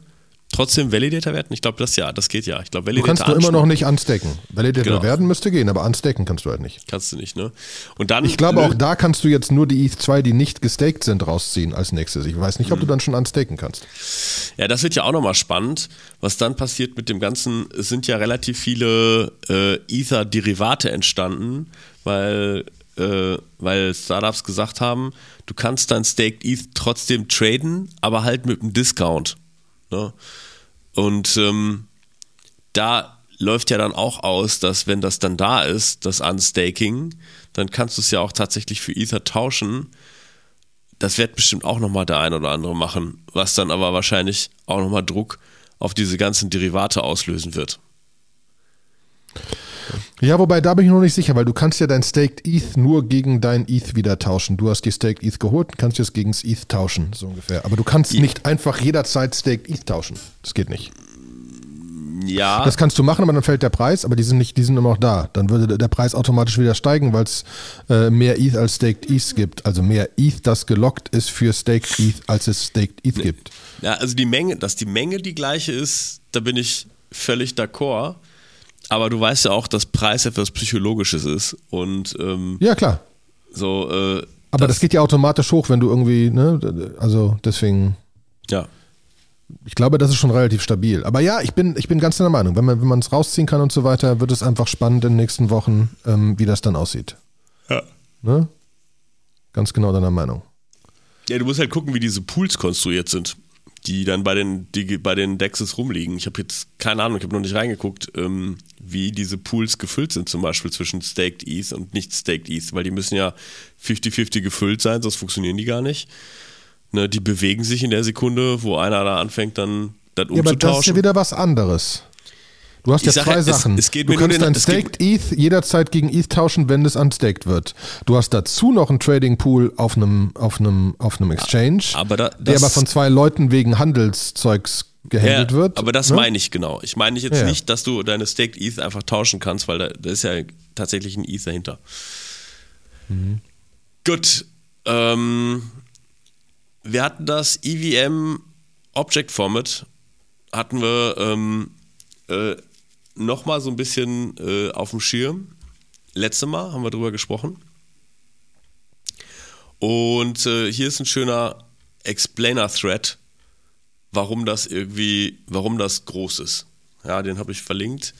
trotzdem Validator werden? Ich glaube, das ja, das geht ja. Ich glaube, Du Validator kannst nur immer noch nicht unstacken. Validator Genau. werden müsste gehen, aber unstacken kannst du halt nicht. kannst du nicht, ne? Und dann Ich glaube, auch da kannst du jetzt nur die ETH2, die nicht gestaked sind, rausziehen als nächstes. Ich weiß nicht, Mhm. ob du dann schon unstaken kannst. Ja, das wird ja auch nochmal spannend, was dann passiert mit dem Ganzen. Es sind ja relativ viele äh, Ether-Derivate entstanden, weil, äh, weil Startups gesagt haben, du kannst dein Staked ETH trotzdem traden, aber halt mit einem Discount. Ne? Und ähm, da läuft ja dann auch aus, dass wenn das dann da ist, das Unstaking, dann kannst du es ja auch tatsächlich für Ether tauschen. Das wird bestimmt auch nochmal der ein oder andere machen, was dann aber wahrscheinlich auch nochmal Druck auf diese ganzen Derivate auslösen wird. Ja, wobei da bin ich noch nicht sicher, weil du kannst ja dein Staked ETH nur gegen dein ETH wieder tauschen. Du hast die Staked ETH geholt und kannst jetzt gegen das ETH tauschen, so ungefähr. Aber du kannst nicht einfach jederzeit Staked ETH tauschen. Das geht nicht. Ja, Das kannst du machen, aber dann fällt der Preis, aber die sind nicht, die sind immer noch da. Dann würde der Preis automatisch wieder steigen, weil es äh, mehr ETH als Staked ETH gibt. Also mehr ETH, das gelockt ist für Staked ETH, als es Staked ETH gibt. ja, also die Menge, dass die Menge die gleiche ist, da bin ich völlig d'accord. Aber du weißt ja auch, dass Preis etwas Psychologisches ist und ähm, Ja, klar. so. Äh, Aber das, geht ja automatisch hoch, wenn du irgendwie, ne, also deswegen, ja. ich glaube, das ist schon relativ stabil. Aber ja, ich bin, ich bin ganz deiner Meinung. Wenn man wenn man es rausziehen kann und so weiter, wird es einfach spannend in den nächsten Wochen, ähm, wie das dann aussieht. ja. Ne? Ganz genau deiner Meinung. Ja, du musst halt gucken, wie diese Pools konstruiert sind, die dann bei den, die bei den Dexes rumliegen. Ich habe jetzt keine Ahnung, ich habe noch nicht reingeguckt, ähm, wie diese Pools gefüllt sind, zum Beispiel zwischen Staked ETH und nicht Staked ETH, weil die müssen ja 50-50 gefüllt sein, sonst funktionieren die gar nicht. Ne, die bewegen sich in der Sekunde, wo einer da anfängt, dann das Ja, aber das ist ja umzutauschen. wieder was anderes. Du hast Ich ja zwei es- Sachen. es du kannst dein Staked ETH jederzeit gegen ETH tauschen, wenn es unstaked wird. Du hast dazu noch einen Trading Pool auf einem, auf einem, auf einem Exchange, aber da- der aber von zwei Leuten wegen Handelszeugs gehandelt ja, wird. Aber das ne? meine ich genau. Ich meine jetzt Ja. nicht, dass du deine Staked ETH einfach tauschen kannst, weil da, da ist ja tatsächlich ein ETH dahinter. Mhm. Gut. Ähm, wir hatten das EVM Object Format, hatten wir ähm, äh, nochmal so ein bisschen äh, auf dem Schirm. Letztes Mal haben wir drüber gesprochen. Und äh, hier ist ein schöner Explainer-Thread, warum das irgendwie, warum das groß ist. Ja, den habe ich verlinkt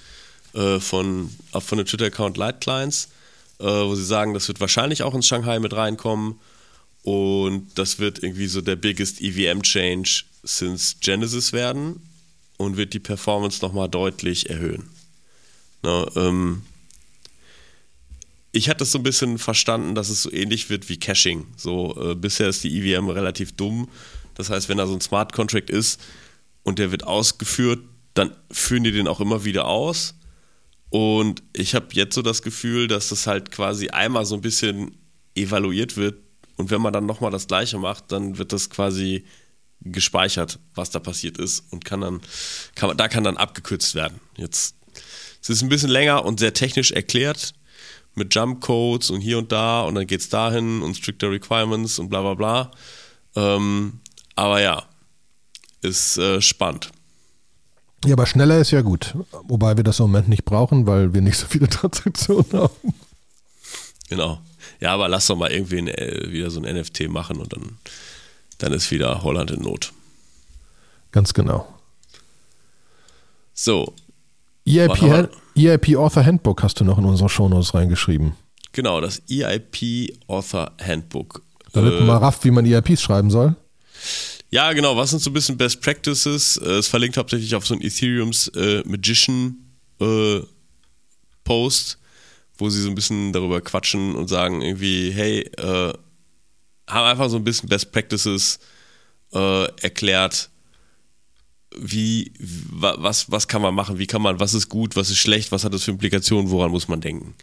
äh, von, von dem Twitter-Account Light Clients, äh, wo sie sagen, das wird wahrscheinlich auch ins Shanghai mit reinkommen und das wird irgendwie so der biggest EVM-Change since Genesis werden und wird die Performance nochmal deutlich erhöhen. Na, ähm, ich hatte es so ein bisschen verstanden, dass es so ähnlich wird wie Caching. So, äh, bisher ist die EVM relativ dumm. Das heißt, wenn da so ein Smart Contract ist und der wird ausgeführt, dann führen die den auch immer wieder aus. Und ich habe jetzt so das Gefühl, dass das halt quasi einmal so ein bisschen evaluiert wird. Und wenn man dann nochmal das Gleiche macht, dann wird das quasi gespeichert, was da passiert ist. Und kann dann, kann, da kann dann abgekürzt werden. Jetzt, es ist ein bisschen länger und sehr technisch erklärt mit Jump Codes und hier und da und dann geht's dahin und stricter Requirements und bla bla bla. Ähm, aber ja, ist äh, spannend. Ja, aber schneller ist ja gut. Wobei wir das im Moment nicht brauchen, weil wir nicht so viele Transaktionen haben. Genau. Ja, aber lass doch mal irgendwie ein, äh, wieder so ein NFT machen und dann, dann ist wieder Holland in Not. Ganz genau. So, EIP, EIP Author Handbook hast du noch in unsere Shownotes reingeschrieben. genau, das EIP Author Handbook. Damit Äh, man mal rafft, wie man EIPs schreiben soll. Ja, genau. Was sind so ein bisschen Best Practices? Äh, Es verlinkt hauptsächlich auf so ein Ethereums äh, Magician äh, Post, wo sie so ein bisschen darüber quatschen und sagen irgendwie, hey, äh, haben einfach so ein bisschen Best Practices äh, erklärt wie, was, was kann man machen, wie kann man, was ist gut, was ist schlecht, was hat das für Implikationen, woran muss man denken.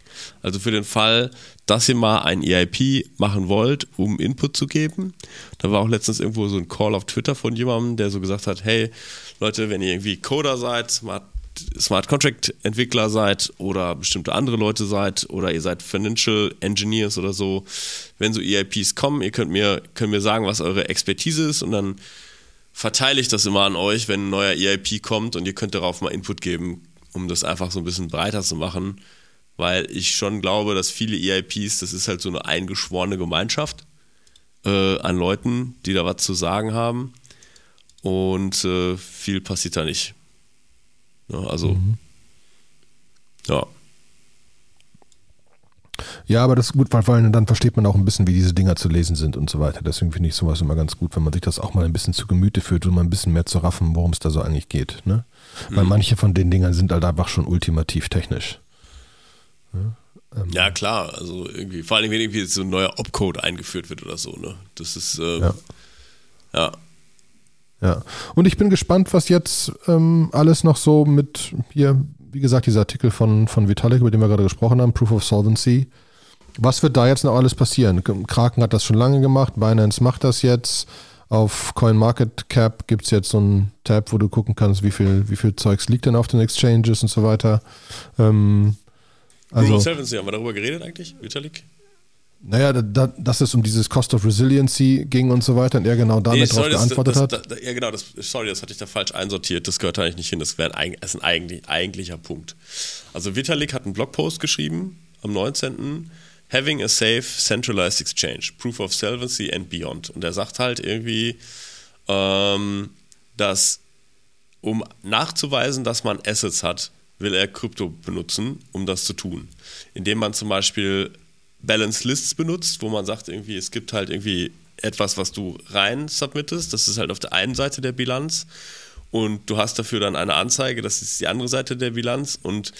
Also für den Fall, dass ihr mal ein EIP machen wollt, um Input zu geben, da war auch letztens irgendwo so ein Call auf Twitter von jemandem, der so gesagt hat, hey Leute, wenn ihr irgendwie Coder seid, Smart, Contract Entwickler seid oder bestimmte andere Leute seid oder ihr seid Financial Engineers oder so, wenn so EIPs kommen, ihr könnt mir, könnt mir sagen, was eure Expertise ist und dann verteile ich das immer an euch, wenn ein neuer EIP kommt und ihr könnt darauf mal Input geben, um das einfach so ein bisschen breiter zu machen, weil ich schon glaube, dass viele EIPs, das ist halt so eine eingeschworene Gemeinschaft äh, an Leuten, die da was zu sagen haben und äh, viel passiert da nicht. Ja, also, mhm. ja. Ja, aber das ist gut, weil, weil dann versteht man auch ein bisschen, wie diese Dinger zu lesen sind und so weiter. Deswegen finde ich sowas immer ganz gut, wenn man sich das auch mal ein bisschen zu Gemüte führt und mal ein bisschen mehr zu raffen, worum es da so eigentlich geht. Ne? Mhm. Weil manche von den Dingern sind halt einfach schon ultimativ technisch. Ja, ähm, ja klar. Also irgendwie, vor allem, wenn irgendwie so ein neuer Opcode eingeführt wird oder so. Ne? Das ist, ähm, ja. ja. Ja, und ich bin gespannt, was jetzt ähm, alles noch so mit hier, wie gesagt, dieser Artikel von, von Vitalik, über den wir gerade gesprochen haben, Proof of Solvency. Was wird da jetzt noch alles passieren? Kraken hat das schon lange gemacht, Binance macht das jetzt. Auf CoinMarketCap gibt es jetzt so einen Tab, wo du gucken kannst, wie viel, wie viel Zeugs liegt denn auf den Exchanges und so weiter. Ähm, also, Proof of Solvency, haben wir darüber geredet eigentlich, Vitalik? Naja, da, dass es um dieses Cost of Resiliency ging und so weiter und er genau damit nee, sorry, darauf geantwortet das, hat. Das, ja, genau, das, sorry, das hatte ich da falsch einsortiert. Das gehört eigentlich nicht hin. Das wäre ein, ist ein eigentlich, eigentlicher Punkt. Also Vitalik hat einen Blogpost geschrieben am 19. Having a safe centralized exchange, proof of solvency and beyond. Und er sagt halt irgendwie, ähm, dass um nachzuweisen, dass man Assets hat, will er Krypto benutzen, um das zu tun. Indem man zum Beispiel Balance Lists benutzt, wo man sagt, irgendwie, es gibt halt irgendwie etwas, was du rein submittest. Das ist halt auf der einen Seite der Bilanz. Und du hast dafür dann eine Anzeige, das ist die andere Seite der Bilanz. Und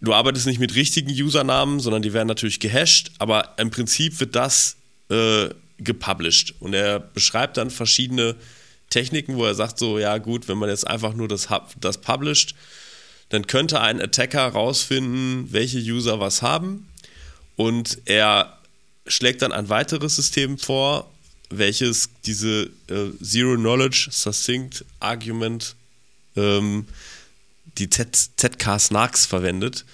du arbeitest nicht mit richtigen Usernamen, sondern die werden natürlich gehasht. Aber im Prinzip wird das äh, gepublished. Und er beschreibt dann verschiedene Techniken, wo er sagt, so, ja, gut, wenn man jetzt einfach nur das, das published, dann könnte ein Attacker rausfinden, welche User was haben und er schlägt dann ein weiteres System vor, welches diese äh, Zero Knowledge Succinct Argument, ähm, die ZK Snarks verwendet,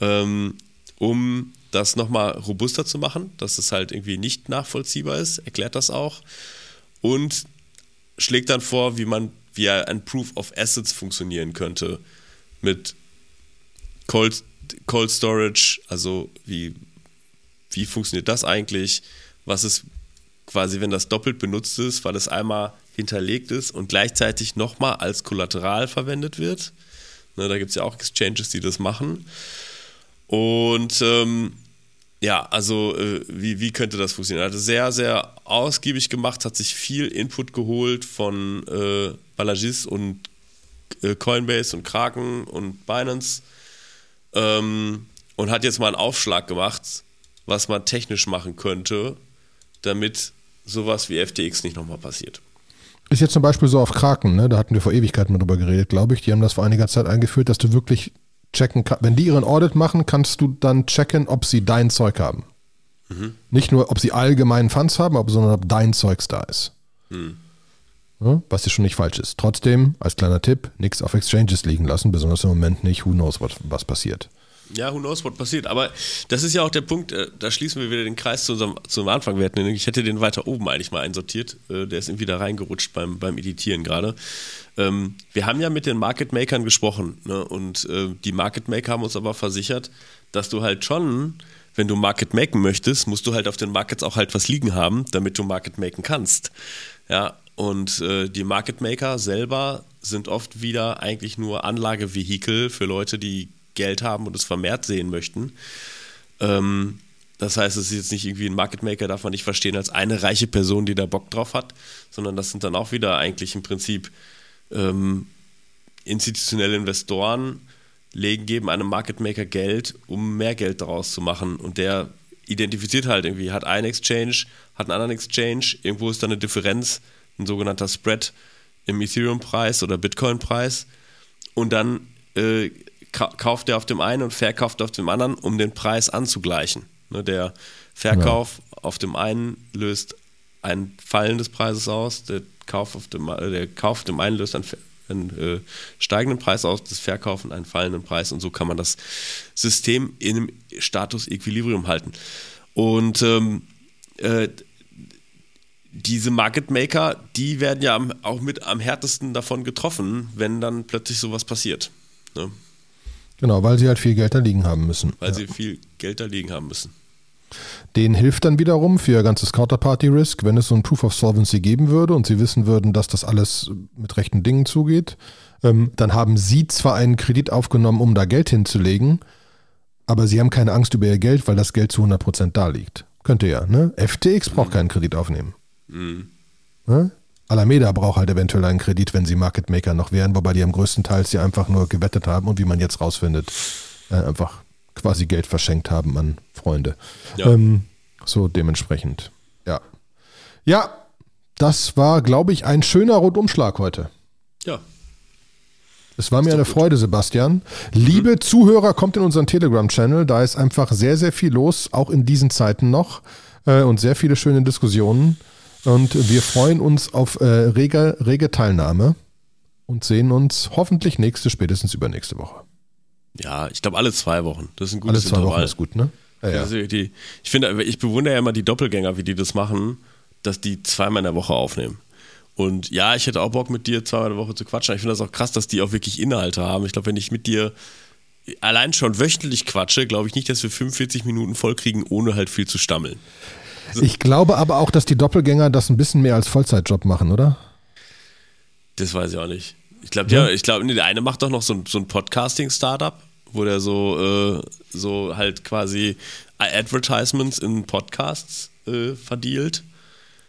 ähm, um das nochmal robuster zu machen, dass es halt irgendwie nicht nachvollziehbar ist, erklärt das auch. Und schlägt dann vor, wie man, wie ein Proof of Assets funktionieren könnte mit Cold, Cold Storage, also wie wie funktioniert das eigentlich? Was ist quasi, wenn das doppelt benutzt ist, weil es einmal hinterlegt ist und gleichzeitig nochmal als Kollateral verwendet wird? Ne, da gibt es ja auch Exchanges, die das machen. Und ähm, ja, also äh, wie, wie könnte das funktionieren? Er hat sehr, sehr ausgiebig gemacht, hat sich viel Input geholt von äh, Balagis und äh, Coinbase und Kraken und Binance ähm, und hat jetzt mal einen Aufschlag gemacht, was man technisch machen könnte, damit sowas wie FTX nicht nochmal passiert. Ist jetzt zum Beispiel so auf Kraken, ne? da hatten wir vor Ewigkeiten mal drüber geredet, glaube ich. Die haben das vor einiger Zeit eingeführt, dass du wirklich checken kannst. Wenn die ihren Audit machen, kannst du dann checken, ob sie dein Zeug haben. Mhm. Nicht nur, ob sie allgemeinen Funds haben, sondern ob dein Zeugs da ist. Mhm. Ja, was ja schon nicht falsch ist. Trotzdem, als kleiner Tipp, nichts auf Exchanges liegen lassen, besonders im Moment nicht. Who knows, was, was passiert. Ja, who knows what passiert. Aber das ist ja auch der Punkt, äh, da schließen wir wieder den Kreis zu unserem, zum Anfang. Wir hatten, ich hätte den weiter oben eigentlich mal einsortiert. Äh, der ist irgendwie da reingerutscht beim, beim Editieren gerade. Ähm, wir haben ja mit den Market Makern gesprochen ne? und äh, die Market Maker haben uns aber versichert, dass du halt schon, wenn du Market maken möchtest, musst du halt auf den Markets auch halt was liegen haben, damit du Market maken kannst. Ja, und die Market Maker selber sind oft wieder eigentlich nur Anlagevehikel für Leute, die Geld haben und es vermehrt sehen möchten. Ähm, das heißt, es ist jetzt nicht irgendwie ein Market Maker, darf man nicht verstehen als eine reiche Person, die da Bock drauf hat, sondern das sind dann auch wieder eigentlich im Prinzip ähm, institutionelle Investoren, legen, geben einem Market Maker Geld, um mehr Geld daraus zu machen. Und der identifiziert halt irgendwie, hat einen Exchange, hat einen anderen Exchange, irgendwo ist da eine Differenz, ein sogenannter Spread im Ethereum-Preis oder Bitcoin-Preis und dann äh, kauft er auf dem einen und verkauft auf dem anderen, um den Preis anzugleichen. Ne, der Verkauf ja. auf dem einen löst ein Fallen des Preises aus, der Kauf auf dem, äh, der Kauf auf dem einen löst einen, einen äh, steigenden Preis aus, das Verkaufen einen fallenden Preis und so kann man das System in einem Status Equilibrium halten. Und ähm, äh, diese Market Maker, die werden ja auch mit am härtesten davon getroffen, wenn dann plötzlich sowas passiert. Ne? Genau, weil sie halt viel Geld da liegen haben müssen. Weil ja. sie viel Geld da liegen haben müssen. Den hilft dann wiederum für ihr ganzes Counterparty-Risk, wenn es so ein Proof of Solvency geben würde und sie wissen würden, dass das alles mit rechten Dingen zugeht, ähm, dann haben sie zwar einen Kredit aufgenommen, um da Geld hinzulegen, aber sie haben keine Angst über ihr Geld, weil das Geld zu 100% da liegt. Könnte ja, ne? FTX braucht mhm. keinen Kredit aufnehmen. Mhm. Ne? Alameda braucht halt eventuell einen Kredit, wenn sie Market Maker noch wären, wobei die am größten Teil sie einfach nur gewettet haben und wie man jetzt rausfindet, äh, einfach quasi Geld verschenkt haben an Freunde. Ja. Ähm, so dementsprechend. Ja. Ja, das war, glaube ich, ein schöner Rundumschlag heute. Ja. Es war mir eine gut. Freude, Sebastian. Liebe mhm. Zuhörer, kommt in unseren Telegram-Channel. Da ist einfach sehr, sehr viel los, auch in diesen Zeiten noch. Äh, und sehr viele schöne Diskussionen. Und wir freuen uns auf äh, rege, rege Teilnahme und sehen uns hoffentlich nächste, spätestens übernächste Woche. Ja, ich glaube alle zwei Wochen. Das ist ein gutes Alle zwei Intervall. Wochen ist gut, ne? Ja, ja. Also die, ich finde, ich bewundere ja immer die Doppelgänger, wie die das machen, dass die zweimal in der Woche aufnehmen. Und ja, ich hätte auch Bock mit dir zweimal in der Woche zu quatschen. Ich finde das auch krass, dass die auch wirklich Inhalte haben. Ich glaube, wenn ich mit dir allein schon wöchentlich quatsche, glaube ich nicht, dass wir 45 Minuten voll kriegen, ohne halt viel zu stammeln. Ich glaube aber auch, dass die Doppelgänger das ein bisschen mehr als Vollzeitjob machen, oder? Das weiß ich auch nicht. Ich glaube, ja. ich glaube, nee, der eine macht doch noch so, so ein Podcasting-Startup, wo der so, äh, so halt quasi Advertisements in Podcasts äh, verdielt.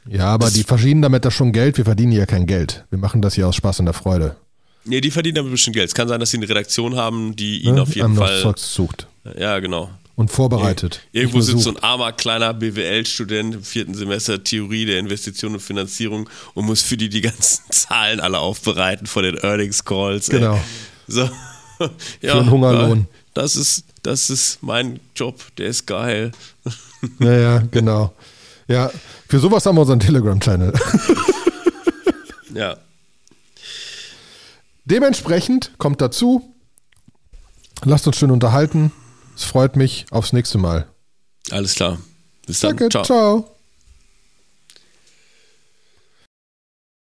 Ja, aber das die verdienen damit das schon Geld. Wir verdienen ja kein Geld. Wir machen das hier aus Spaß und der Freude. Nee, die verdienen damit bestimmt Geld. Es kann sein, dass sie eine Redaktion haben, die ihn ne? auf jeden Fall. Zeugs sucht. Ja, genau und vorbereitet. Irgendwo sitzt so ein armer, kleiner BWL-Student im vierten Semester Theorie der Investition und Finanzierung und muss für die die ganzen Zahlen alle aufbereiten vor den Earnings Calls. Genau. So. Ja, für einen Hungerlohn. Das ist, das ist mein Job, der ist geil. Ja, ja, genau. Ja, für sowas haben wir unseren Telegram-Channel. Ja. Dementsprechend kommt dazu, lasst uns schön unterhalten. Es freut mich. Aufs nächste Mal. Alles klar. Bis dann. Danke. Ciao. ciao.